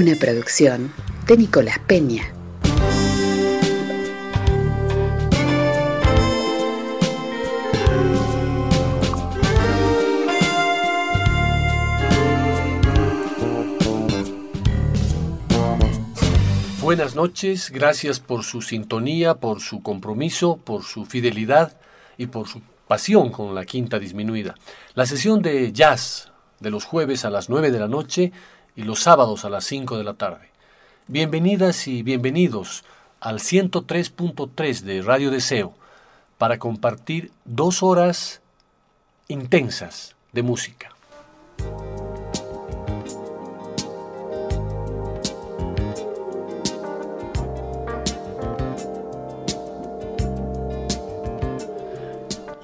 Una producción de Nicolás Peña. Buenas noches, gracias por su sintonía, por su compromiso, por su fidelidad y por su pasión con la quinta disminuida. La sesión de jazz de los jueves a las 9 de la noche y los sábados a las 5 de la tarde. Bienvenidas y bienvenidos al 103.3 de Radio Deseo para compartir dos horas intensas de música.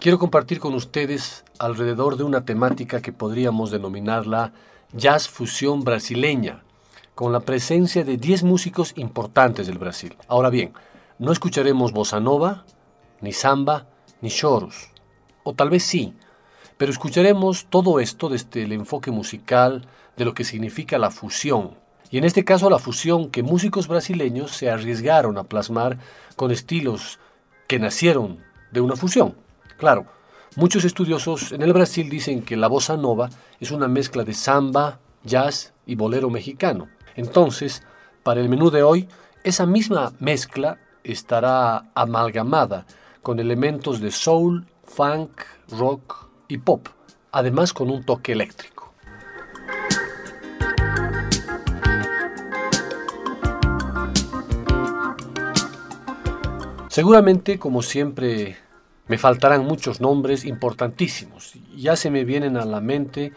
Quiero compartir con ustedes alrededor de una temática que podríamos denominarla jazz fusión brasileña, con la presencia de 10 músicos importantes del Brasil. Ahora bien, no escucharemos bossa nova, ni samba, ni choros, o tal vez sí, pero escucharemos todo esto desde el enfoque musical de lo que significa la fusión, y en este caso la fusión que músicos brasileños se arriesgaron a plasmar con estilos que nacieron de una fusión. Claro, muchos estudiosos en el Brasil dicen que la bossa nova es una mezcla de samba, jazz y bolero mexicano. Entonces, para el menú de hoy, esa misma mezcla estará amalgamada con elementos de soul, funk, rock y pop, además con un toque eléctrico. Seguramente, como siempre me faltarán muchos nombres importantísimos. Ya se me vienen a la mente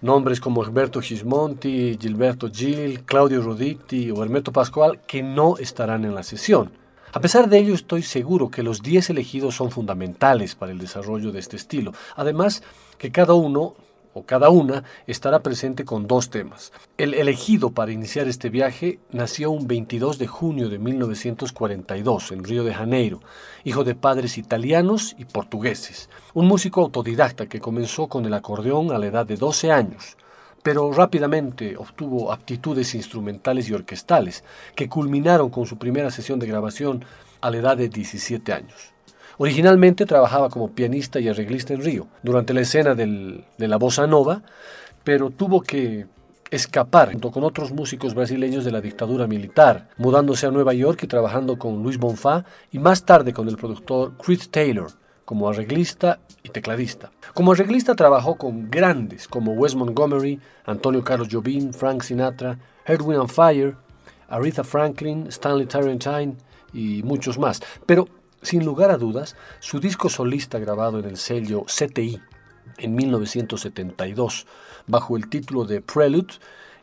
nombres como Alberto Gismonti, Gilberto Gil, Claudio Roditti o Hermeto Pascual que no estarán en la sesión. A pesar de ello, estoy seguro que los 10 elegidos son fundamentales para el desarrollo de este estilo. Además, que cada uno o cada una estará presente con dos temas. El elegido para iniciar este viaje nació un 22 de junio de 1942 en Río de Janeiro, hijo de padres italianos y portugueses, un músico autodidacta que comenzó con el acordeón a la edad de 12 años pero rápidamente obtuvo aptitudes instrumentales y orquestales, que culminaron con su primera sesión de grabación a la edad de 17 años. Originalmente trabajaba como pianista y arreglista en Río, durante la escena de la bossa nova, pero tuvo que escapar junto con otros músicos brasileños de la dictadura militar, mudándose a Nueva York y trabajando con Luis Bonfá y más tarde con el productor Chris Taylor como arreglista y tecladista. Como arreglista trabajó con grandes como Wes Montgomery, Antonio Carlos Jobim, Frank Sinatra, Edwin and Fire, Aretha Franklin, Stanley Tarantine y muchos más. Pero sin lugar a dudas, su disco solista grabado en el sello CTI en 1972, bajo el título de Prelude,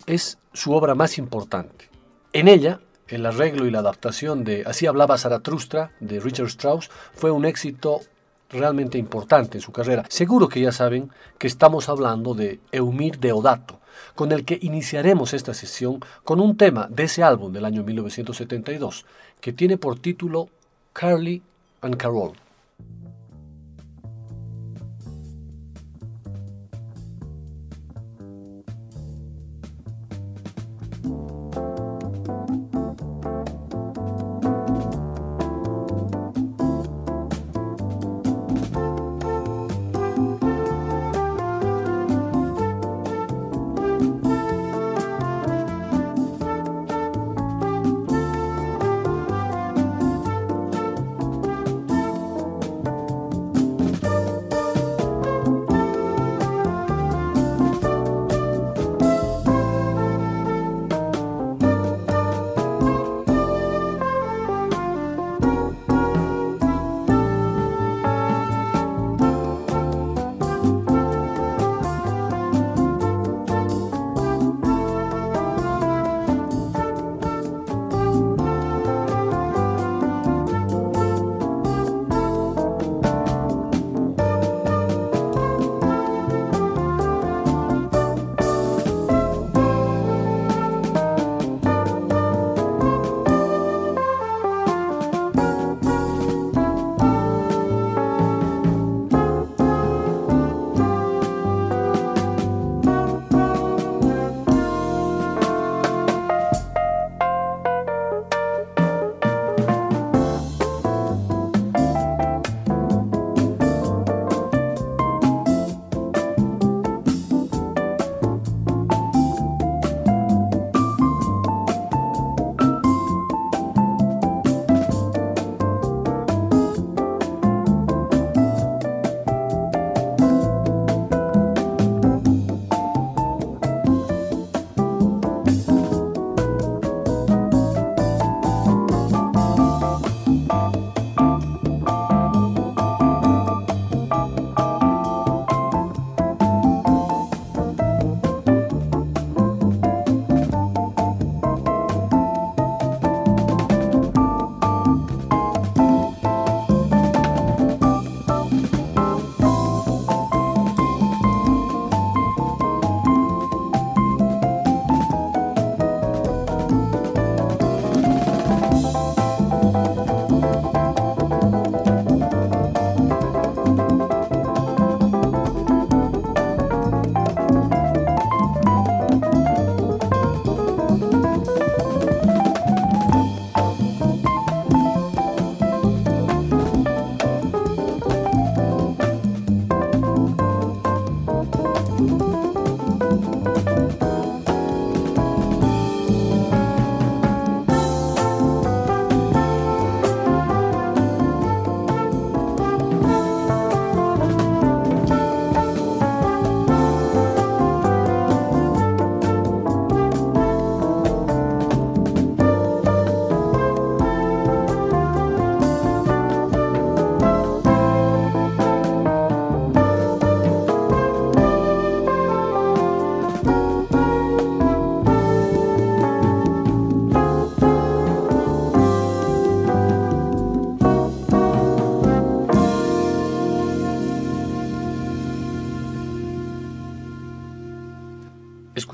es su obra más importante. En ella, el arreglo y la adaptación de Así hablaba Zaratustra de Richard Strauss fue un éxito realmente importante en su carrera. Seguro que ya saben que estamos hablando de Eumir Deodato, con el que iniciaremos esta sesión con un tema de ese álbum del año 1972, que tiene por título Carly and Carol.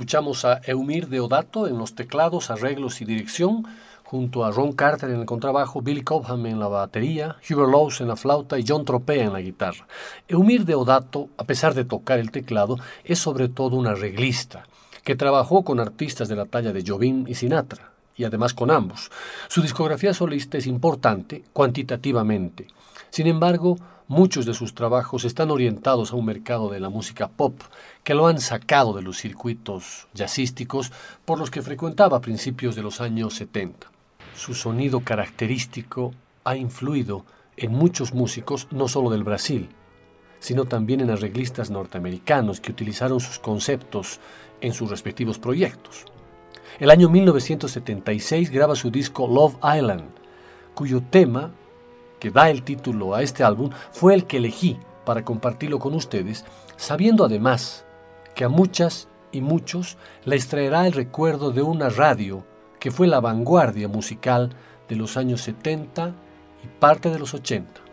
Escuchamos a Eumir Deodato en los teclados, arreglos y dirección, junto a Ron Carter en el contrabajo, Billy Cobham en la batería, Hubert Laws en la flauta y John Tropea en la guitarra. Eumir Deodato, a pesar de tocar el teclado, es sobre todo un arreglista, que trabajó con artistas de la talla de Jobim y Sinatra, y además con ambos. Su discografía solista es importante cuantitativamente. Sin embargo, muchos de sus trabajos están orientados a un mercado de la música pop que lo han sacado de los circuitos jazzísticos por los que frecuentaba a principios de los años 70. Su sonido característico ha influido en muchos músicos no solo del Brasil, sino también en arreglistas norteamericanos que utilizaron sus conceptos en sus respectivos proyectos. El año 1976 graba su disco Love Island, cuyo tema, que da el título a este álbum, fue el que elegí para compartirlo con ustedes, sabiendo además que a muchas y muchos les traerá el recuerdo de una radio que fue la vanguardia musical de los años 70 y parte de los 80.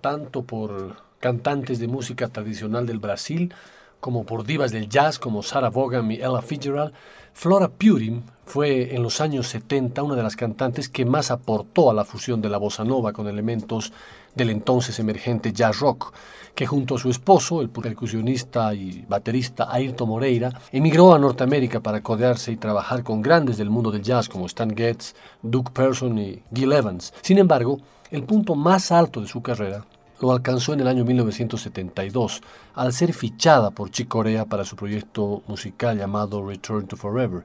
Tanto por cantantes de música tradicional del Brasil como por divas del jazz como Sarah Vaughan y Ella Fitzgerald, Flora Purim fue en los años 70 una de las cantantes que más aportó a la fusión de la bossa nova con elementos del entonces emergente jazz rock, que junto a su esposo, el percusionista y baterista Ayrton Moreira, emigró a Norteamérica para codearse y trabajar con grandes del mundo del jazz como Stan Getz, Duke Person y Gil Evans. Sin embargo, el punto más alto de su carrera lo alcanzó en el año 1972, al ser fichada por Chick Corea para su proyecto musical llamado Return to Forever,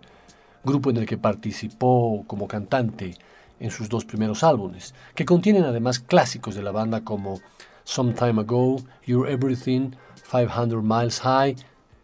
grupo en el que participó como cantante en sus dos primeros álbumes, que contienen además clásicos de la banda como Some Time Ago, You're Everything, 500 Miles High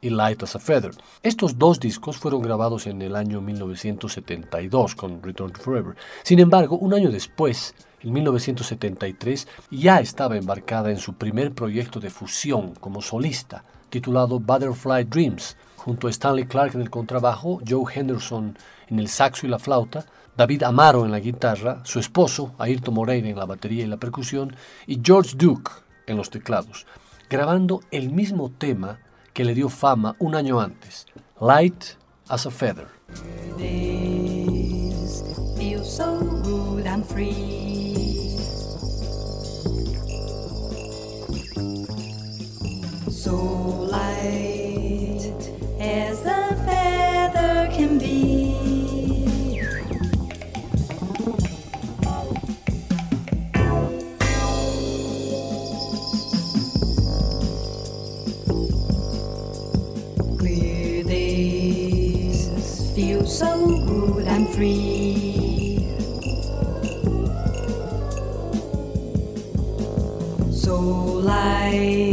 y Light as a Feather. Estos dos discos fueron grabados en el año 1972 con Return to Forever. Sin embargo, un año después, en 1973, ya estaba embarcada en su primer proyecto de fusión como solista, titulado Butterfly Dreams, junto a Stanley Clark en el contrabajo, Joe Henderson en el saxo y la flauta, David Amaro en la guitarra, su esposo, Ayrton Moreira en la batería y la percusión, y George Duke en los teclados, grabando el mismo tema que le dio fama un año antes, Light as a Feather. Light as a feather can be. Clear days feel so good and free. So light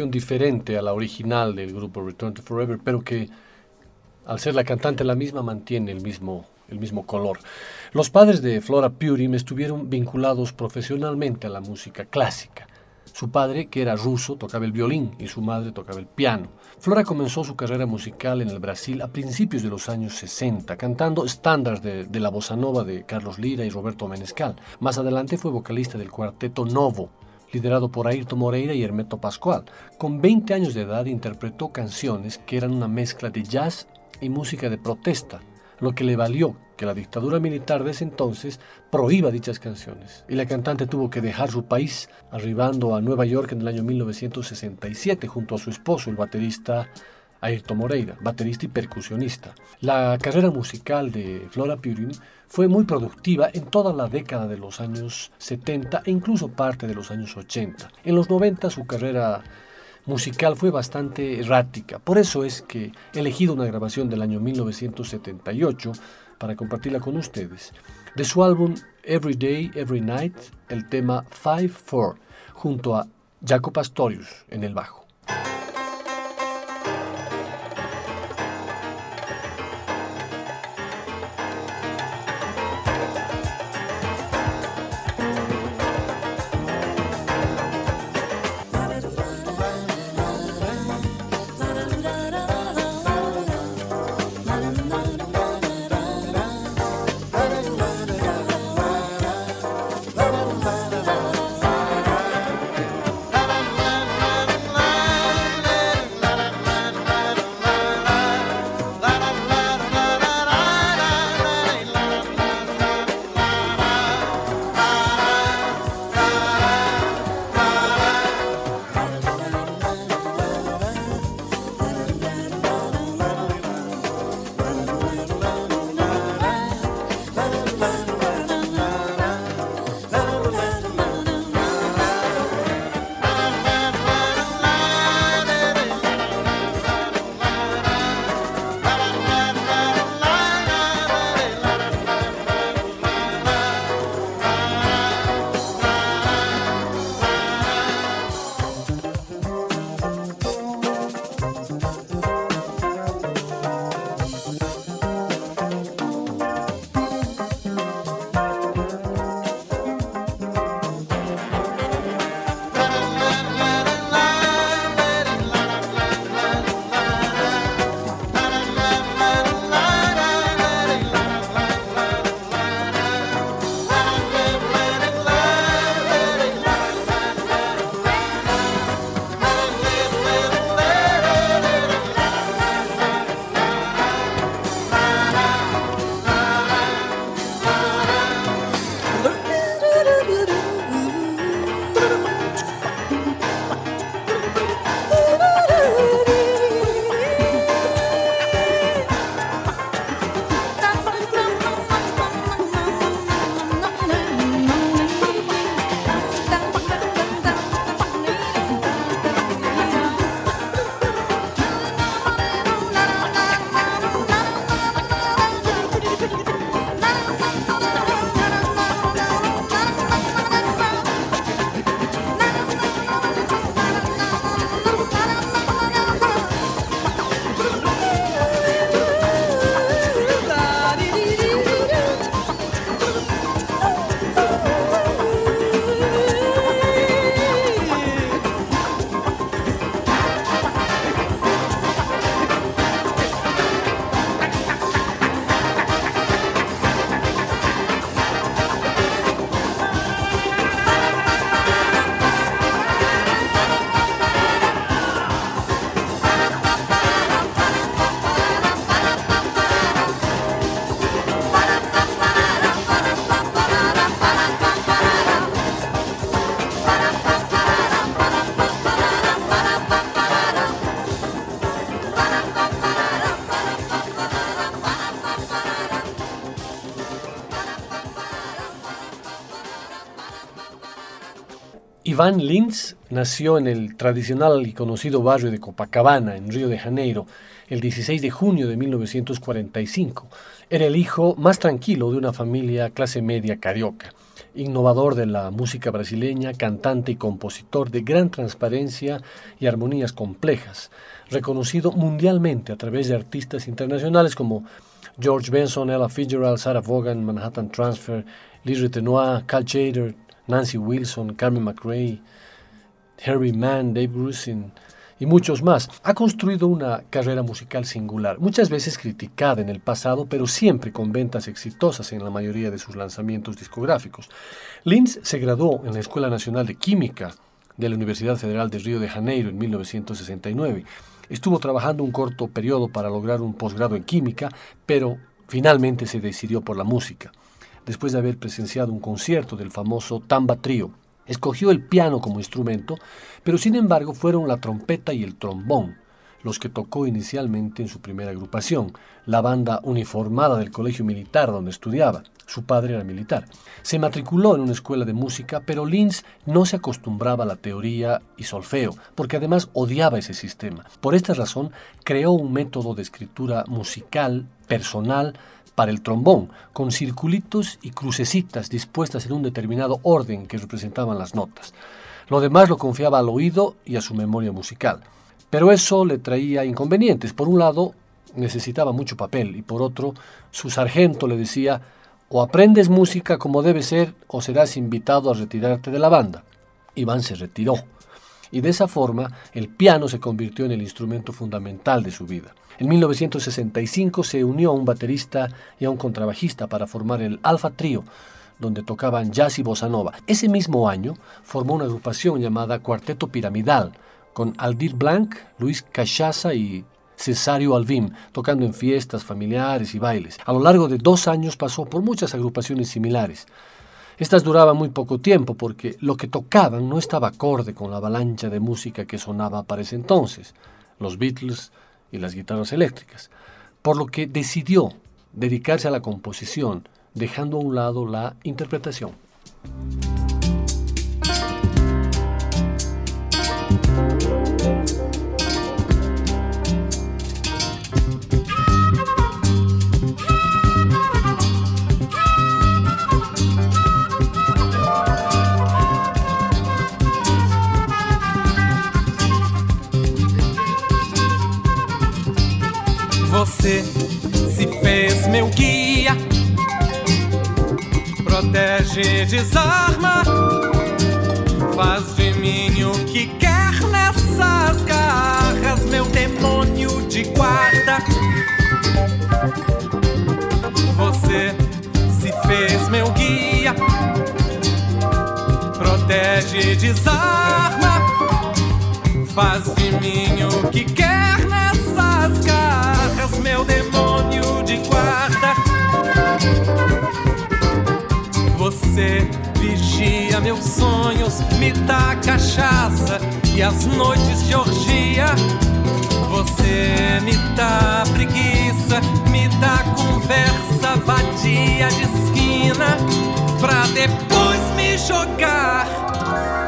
diferente a la original del grupo Return to Forever, pero que al ser la cantante la misma mantiene el mismo, el mismo color. Los padres de Flora Purim estuvieron vinculados profesionalmente a la música clásica. Su padre, que era ruso, tocaba el violín y su madre tocaba el piano. Flora comenzó su carrera musical en el Brasil a principios de los años 60, cantando estándares de, de la bossa nova de Carlos Lira y Roberto Menescal. Más adelante fue vocalista del cuarteto Novo, liderado por Ayrton Moreira y Hermeto Pascual. Con 20 años de edad interpretó canciones que eran una mezcla de jazz y música de protesta, lo que le valió que la dictadura militar de ese entonces prohíba dichas canciones. Y la cantante tuvo que dejar su país, arribando a Nueva York en el año 1967 junto a su esposo, el baterista Ayrton Moreira, baterista y percusionista. La carrera musical de Flora Purim fue muy productiva en toda la década de los años 70 e incluso parte de los años 80. En los 90 su carrera musical fue bastante errática. Por eso es que he elegido una grabación del año 1978 para compartirla con ustedes. De su álbum Every Day, Every Night, el tema 5-4, junto a Jaco Pastorius en el bajo. Iván Lins nació en el tradicional y conocido barrio de Copacabana, en Río de Janeiro, el 16 de junio de 1945. Era el hijo más tranquilo de una familia clase media carioca. innovador de la música brasileña, cantante y compositor de gran transparencia y armonías complejas, reconocido mundialmente a través de artistas internacionales como George Benson, Ella Fitzgerald, Sarah Vaughan, Manhattan Transfer, Liz Retenoir, Cal Chader, Nancy Wilson, Carmen McRae, Harry Mann, Dave Grusin, y muchos más. Ha construido una carrera musical singular, muchas veces criticada en el pasado, pero siempre con ventas exitosas en la mayoría de sus lanzamientos discográficos. Linz se graduó en la Escuela Nacional de Química de la Universidad Federal de Río de Janeiro en 1969. Estuvo trabajando un corto periodo para lograr un posgrado en química, pero finalmente se decidió por la música. Después de haber presenciado un concierto del famoso Tamba Trio, Escogió el piano como instrumento, pero sin embargo fueron la trompeta y el trombón los que tocó inicialmente en su primera agrupación, la banda uniformada del colegio militar donde estudiaba. Su padre era militar. Se matriculó en una escuela de música, pero Linz no se acostumbraba a la teoría y solfeo, porque además odiaba ese sistema. Por esta razón, creó un método de escritura musical, personal, para el trombón, con circulitos y crucecitas dispuestas en un determinado orden que representaban las notas. Lo demás lo confiaba al oído y a su memoria musical. Pero eso le traía inconvenientes. Por un lado, necesitaba mucho papel y por otro, su sargento le decía, o aprendes música como debe ser o serás invitado a retirarte de la banda. Iván se retiró y de esa forma el piano se convirtió en el instrumento fundamental de su vida. En 1965 se unió a un baterista y a un contrabajista para formar el Alfa Trio, donde tocaban jazz y bossa nova. Ese mismo año formó una agrupación llamada Cuarteto Piramidal, con Aldir Blanc, Luis Cachaza y Cesario Alvim, tocando en fiestas familiares y bailes. A lo largo de dos años pasó por muchas agrupaciones similares. Estas duraban muy poco tiempo porque lo que tocaban no estaba acorde con la avalancha de música que sonaba para ese entonces. Los Beatles, y las guitarras eléctricas, por lo que decidió dedicarse a la composición, dejando a un lado la interpretación. Meu guia, protege, desarma, faz de mim o que quer nessas garras, meu demônio de guarda. Você se fez meu guia, protege, desarma, faz de mim o que quer nessas garras meu demônio de guarda. Você vigia meus sonhos, me dá cachaça e as noites de orgia. Você me dá preguiça, me dá conversa vadia de esquina, pra depois me jogar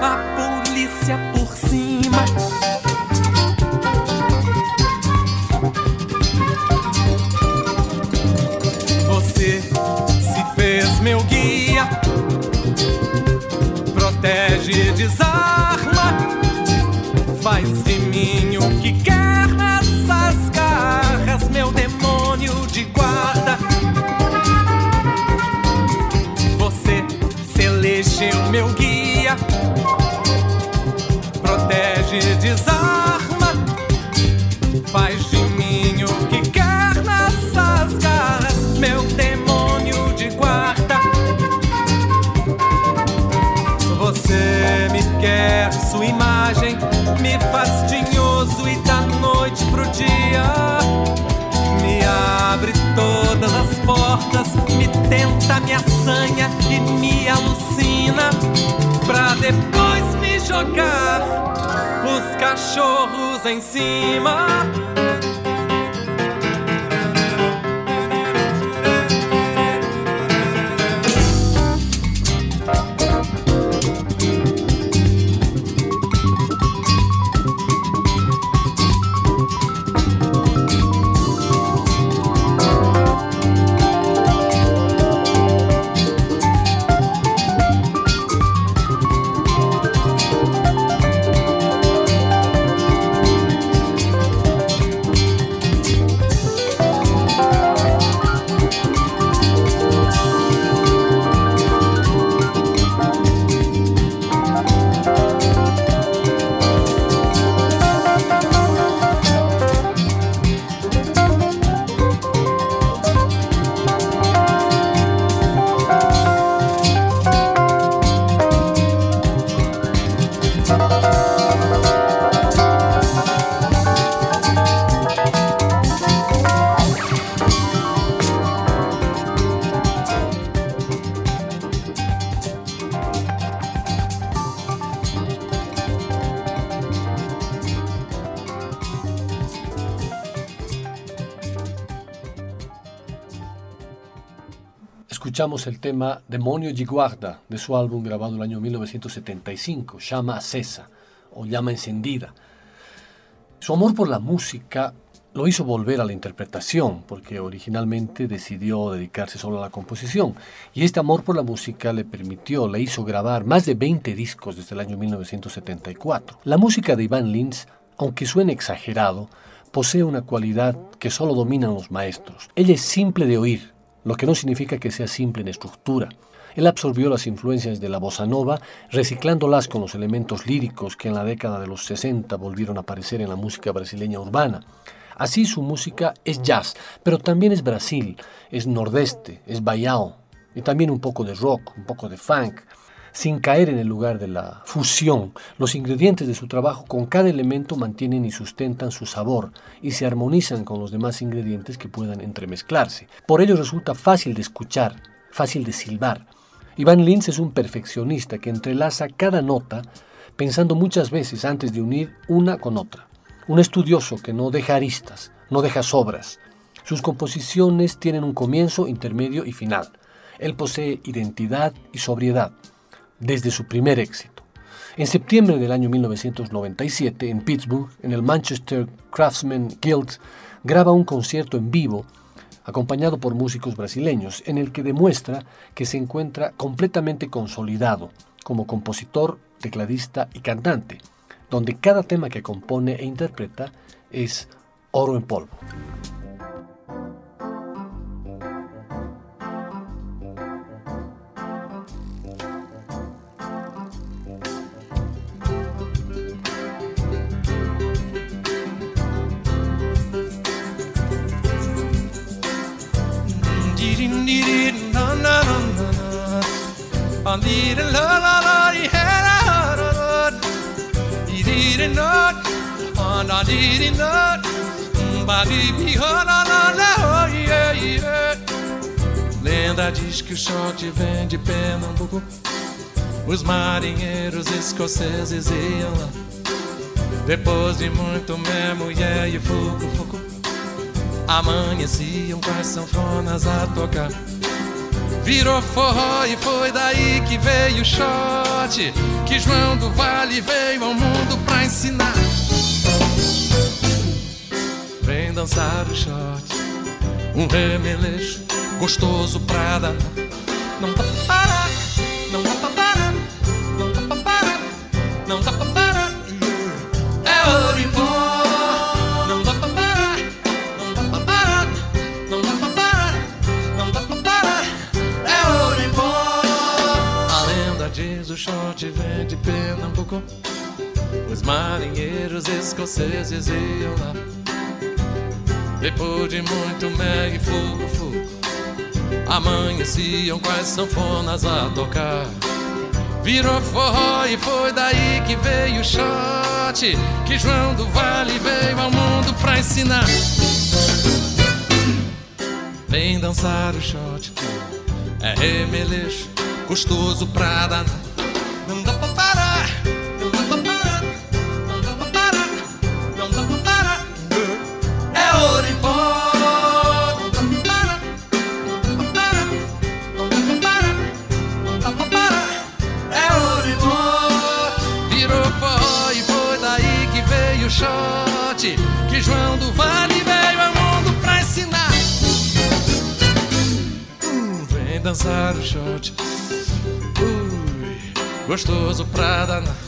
a polícia por cima. Protege, desarma, faz de tenta, me assanha e me alucina pra depois me jogar os cachorros em cima. Escuchamos el tema Demonio de Guarda de su álbum grabado el año 1975, Llama Acesa o Llama Encendida. Su amor por la música lo hizo volver a la interpretación, porque originalmente decidió dedicarse solo a la composición. Y este amor por la música le permitió, le hizo grabar más de 20 discos desde el año 1974. La música de Iván Lins, aunque suene exagerado, posee una cualidad que solo dominan los maestros. Ella es simple de oír, lo que no significa que sea simple en estructura. Él absorbió las influencias de la bossa nova, reciclándolas con los elementos líricos que en la década de los 60 volvieron a aparecer en la música brasileña urbana. Así su música es jazz, pero también es Brasil, es nordeste, es baião, y también un poco de rock, un poco de funk, sin caer en el lugar de la fusión. Los ingredientes de su trabajo con cada elemento mantienen y sustentan su sabor y se armonizan con los demás ingredientes que puedan entremezclarse. Por ello resulta fácil de escuchar, fácil de silbar. Iván Lins es un perfeccionista que entrelaza cada nota pensando muchas veces antes de unir una con otra. Un estudioso que no deja aristas, no deja sobras. Sus composiciones tienen un comienzo, intermedio y final. Él posee identidad y sobriedad desde su primer éxito. En septiembre del año 1997, en Pittsburgh, en el Manchester Craftsman Guild, graba un concierto en vivo acompañado por músicos brasileños, en el que demuestra que se encuentra completamente consolidado como compositor, tecladista y cantante donde cada tema que compone e interpreta es oro en polvo. Lenda diz que o short vem de Pernambuco. Os marinheiros escoceses iam lá. Depois de muito mesmo, yeah, e fogo, fogo. Amanheciam com as sanfonas a tocar. Virou forró e foi daí que veio o shot. Que João do Vale veio ao mundo pra ensinar. Vem dançar o shot, um remeleixo gostoso pra dar. Não marinheiros escoceses iam lá. Depois de muito mel e fogo, amanheciam com as sanfonas a tocar. Virou forró e foi daí que veio o shot. Que João do Vale veio ao mundo pra ensinar. Vem dançar o shot, é remeleixo, gostoso pra danar. short. Ui, gostoso pra danar.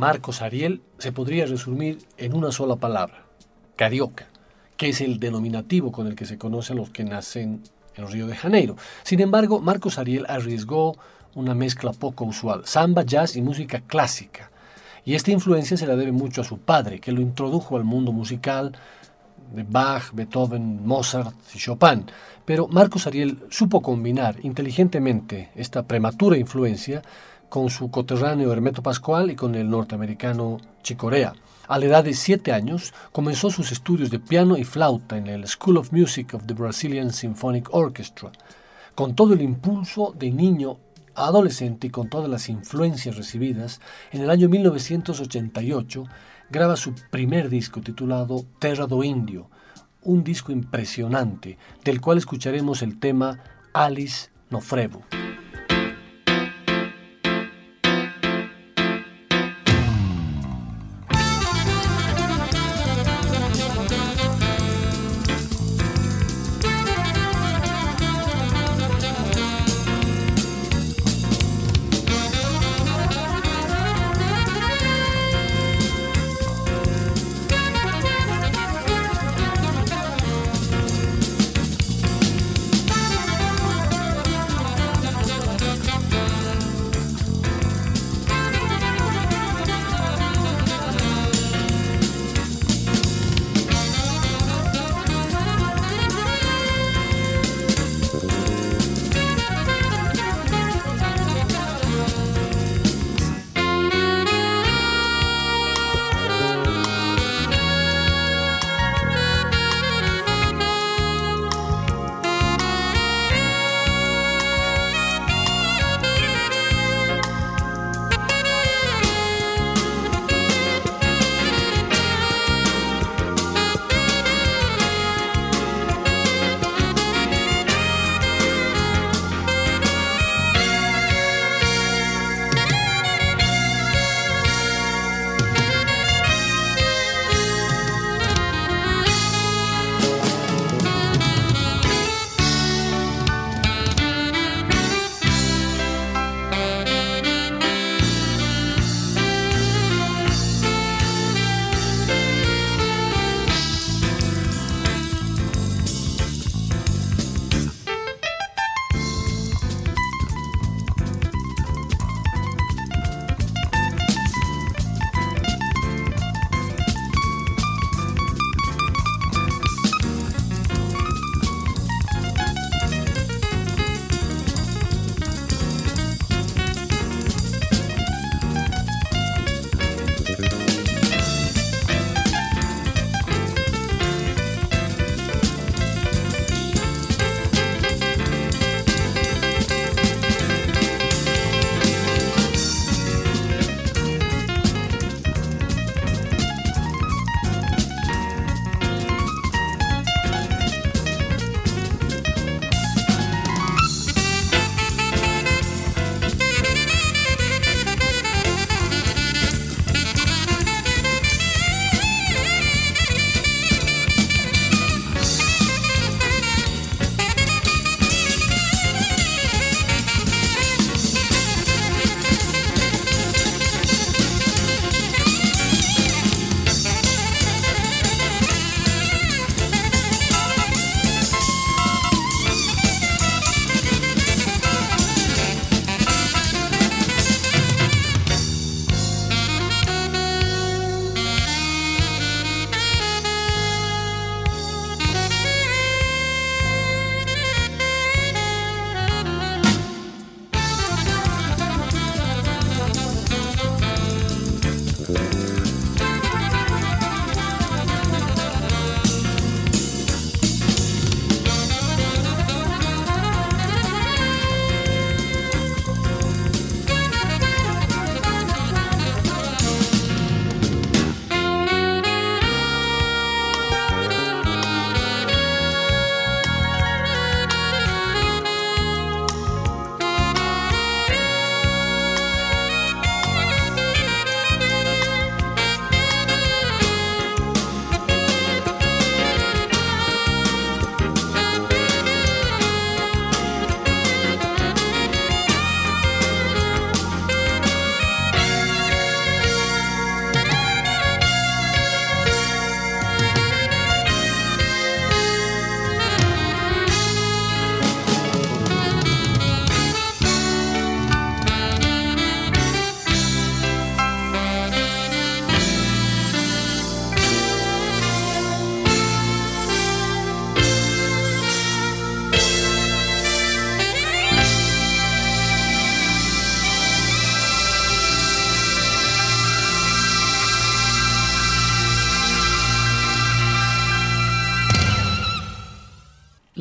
Marcos Ariel se podría resumir en una sola palabra, carioca, que es el denominativo con el que se conocen los que nacen en Río de Janeiro. Sin embargo, Marcos Ariel arriesgó una mezcla poco usual, samba, jazz y música clásica. Y esta influencia se la debe mucho a su padre, que lo introdujo al mundo musical de Bach, Beethoven, Mozart y Chopin. Pero Marcos Ariel supo combinar inteligentemente esta prematura influencia con su coterráneo Hermeto Pascual y con el norteamericano Chicorea. A la edad de siete años comenzó sus estudios de piano y flauta en el School of Music of the Brazilian Symphonic Orchestra. Con todo el impulso de niño adolescente y con todas las influencias recibidas, en el año 1988 graba su primer disco titulado Terra do Indio, un disco impresionante del cual escucharemos el tema Alice no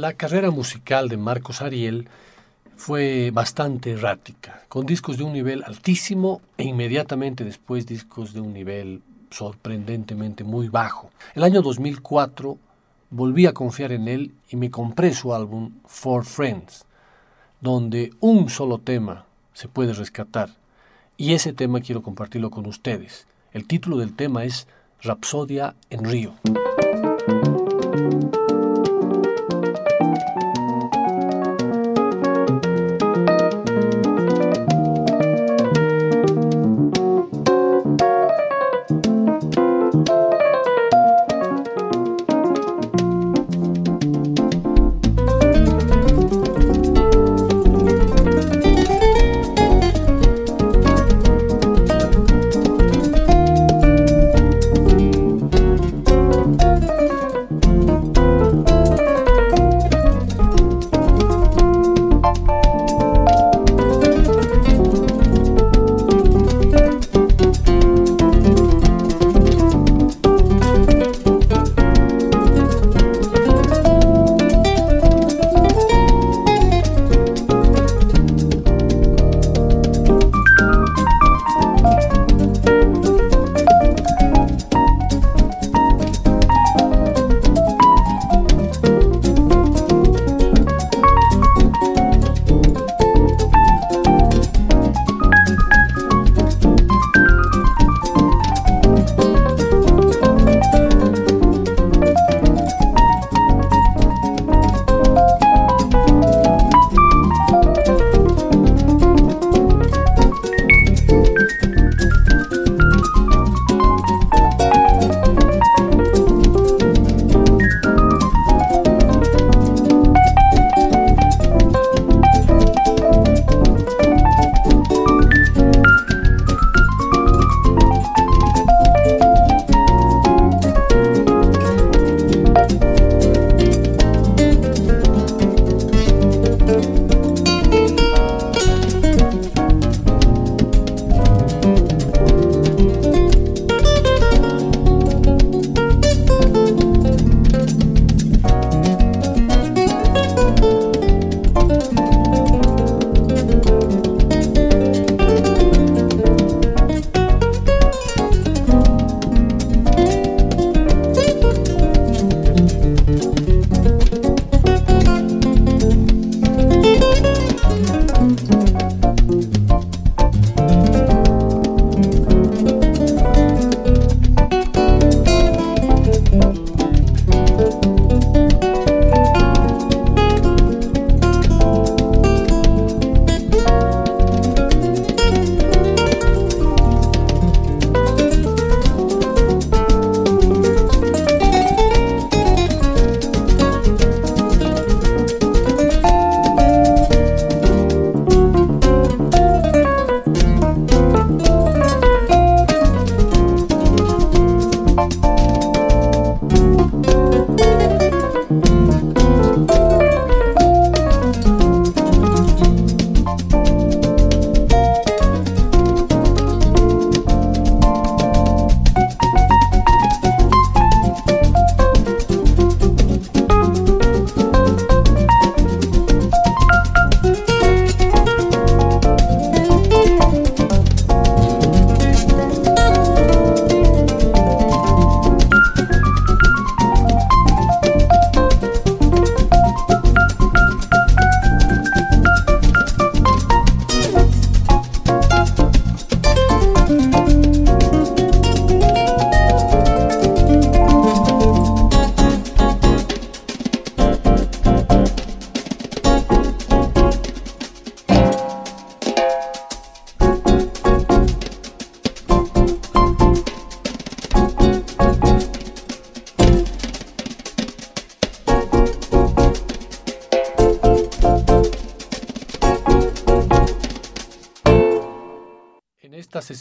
La carrera musical de Marcos Ariel fue bastante errática, con discos de un nivel altísimo e inmediatamente después discos de un nivel sorprendentemente muy bajo. El año 2004 volví a confiar en él y me compré su álbum For Friends, donde un solo tema se puede rescatar. Y ese tema quiero compartirlo con ustedes. El título del tema es Rapsodia en Río.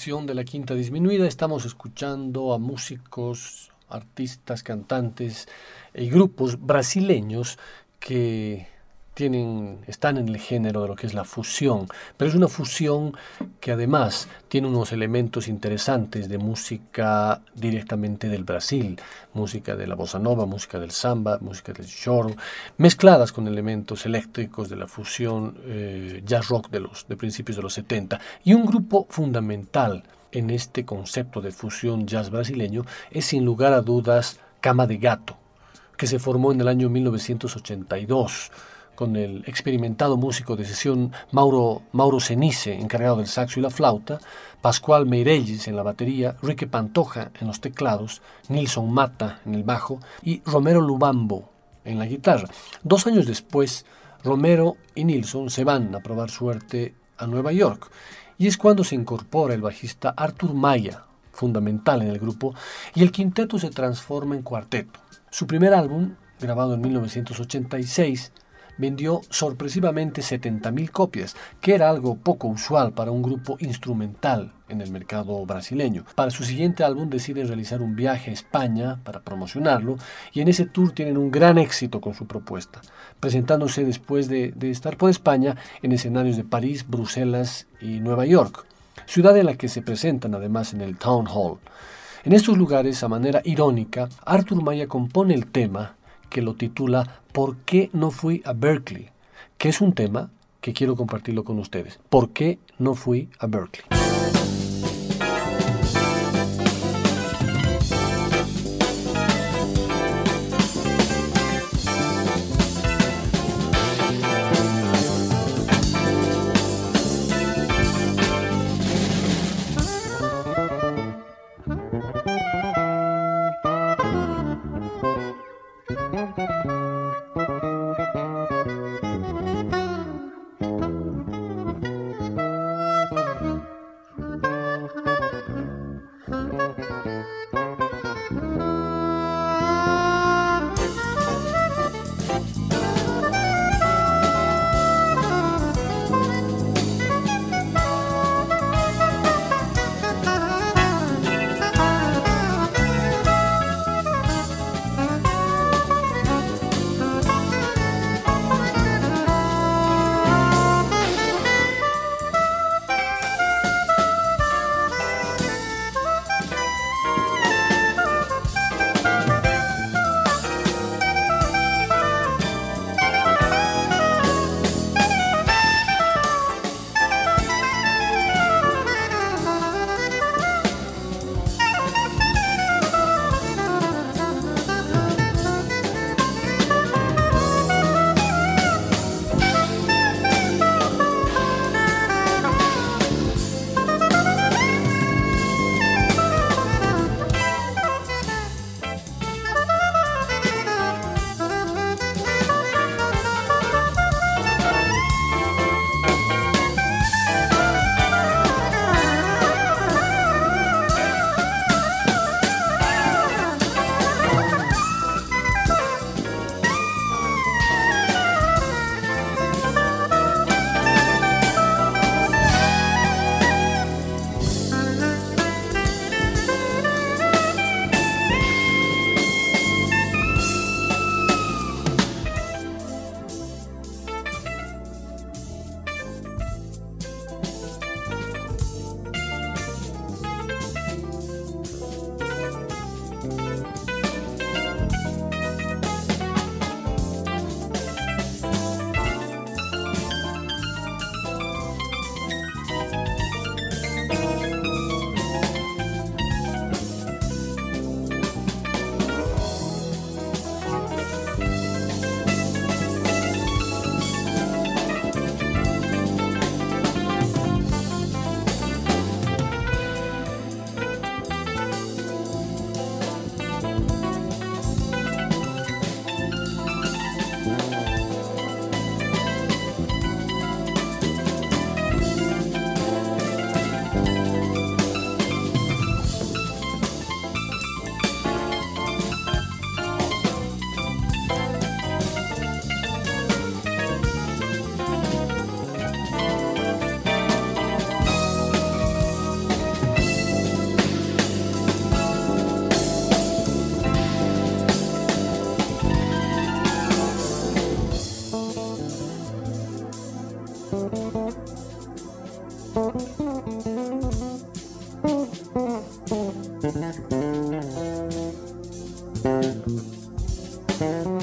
De la quinta disminuida. Estamos escuchando a músicos, artistas, cantantes y grupos brasileños que tienen, están en el género de lo que es la fusión, pero es una fusión que además tiene unos elementos interesantes de música directamente del Brasil, música de la bossa nova, música del samba, música del choro, mezcladas con elementos eléctricos de la fusión eh, jazz rock de los de principios de los 70 y un grupo fundamental en este concepto de fusión jazz brasileño es sin lugar a dudas Cama de Gato, que se formó en el año 1982 con el experimentado músico de sesión Mauro, Mauro Cenice, encargado del saxo y la flauta, Pascual Meirelles en la batería, Rique Pantoja en los teclados, Nilson Mata en el bajo y Romero Lubambo en la guitarra. Dos años después, Romero y Nilson se van a probar suerte a Nueva York y es cuando se incorpora el bajista Arthur Maya, fundamental en el grupo, y el quinteto se transforma en cuarteto. Su primer álbum, grabado en 1986, vendió sorpresivamente 70.000 copias, que era algo poco usual para un grupo instrumental en el mercado brasileño. Para su siguiente álbum deciden realizar un viaje a España para promocionarlo y en ese tour tienen un gran éxito con su propuesta, presentándose después de, de estar por España en escenarios de París, Bruselas y Nueva York, ciudad en la que se presentan además en el Town Hall. En estos lugares, a manera irónica, Arthur Maya compone el tema que lo titula ¿Por qué no fui a Berkeley? que es un tema que quiero compartirlo con ustedes. ¿Por qué no fui a Berkeley? Thank you.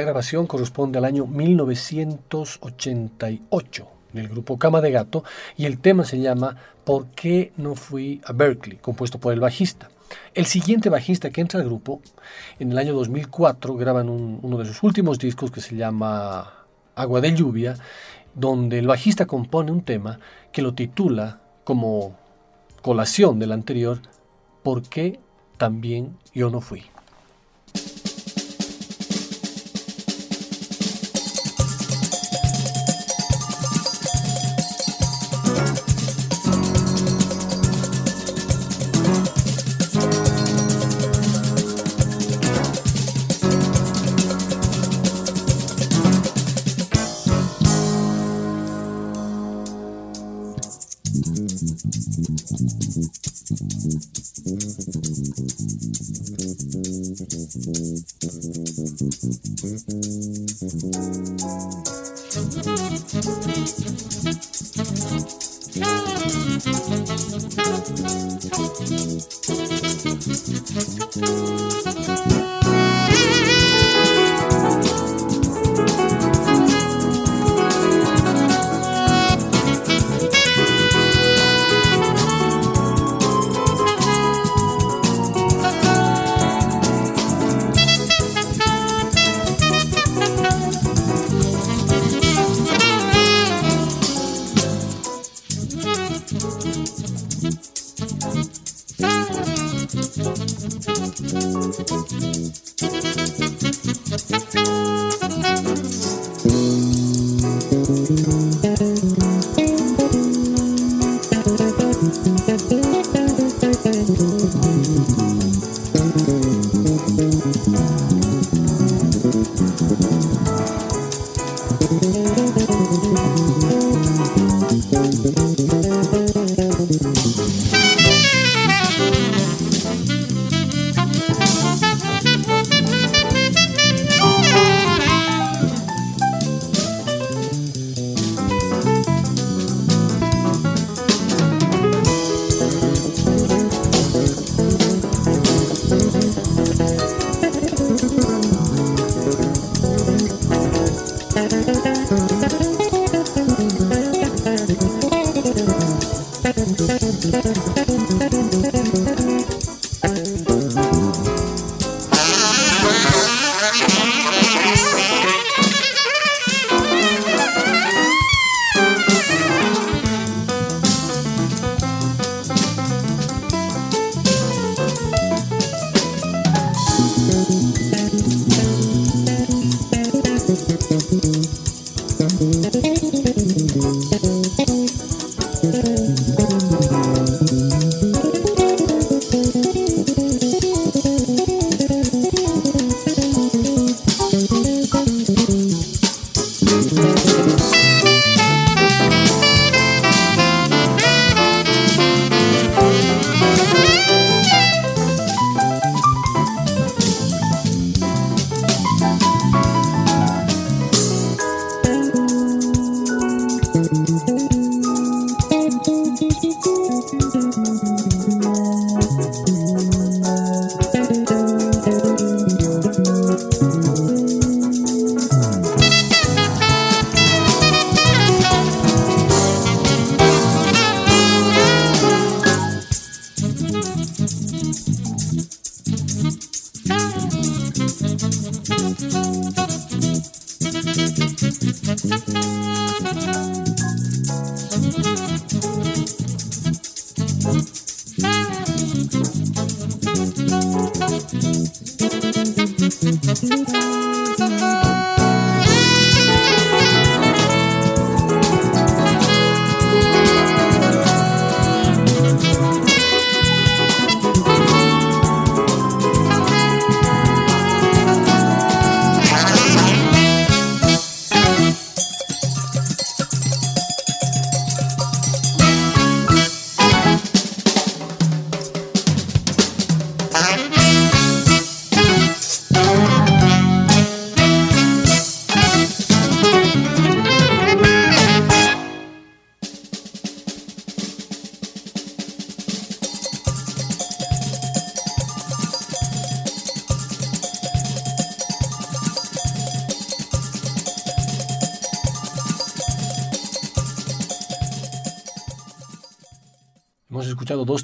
Esta grabación corresponde al año 1988 del grupo Cama de Gato y el tema se llama ¿Por qué no fui a Berkeley? compuesto por el bajista. El siguiente bajista que entra al grupo, en el año 2004, graban un- uno de sus últimos discos que se llama Agua de Lluvia, donde el bajista compone un tema que lo titula como colación del anterior, ¿Por qué también yo no fui?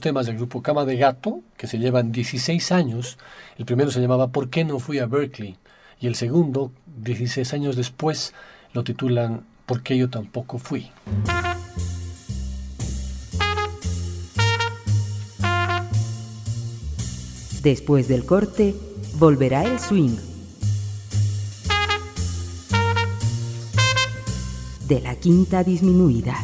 Temas del grupo Cama de Gato, que se llevan 16 años. El primero se llamaba ¿Por qué no fui a Berkeley? Y el segundo, 16 años después, lo titulan ¿Por qué yo tampoco fui? Después del corte, volverá el swing. De la quinta disminuida.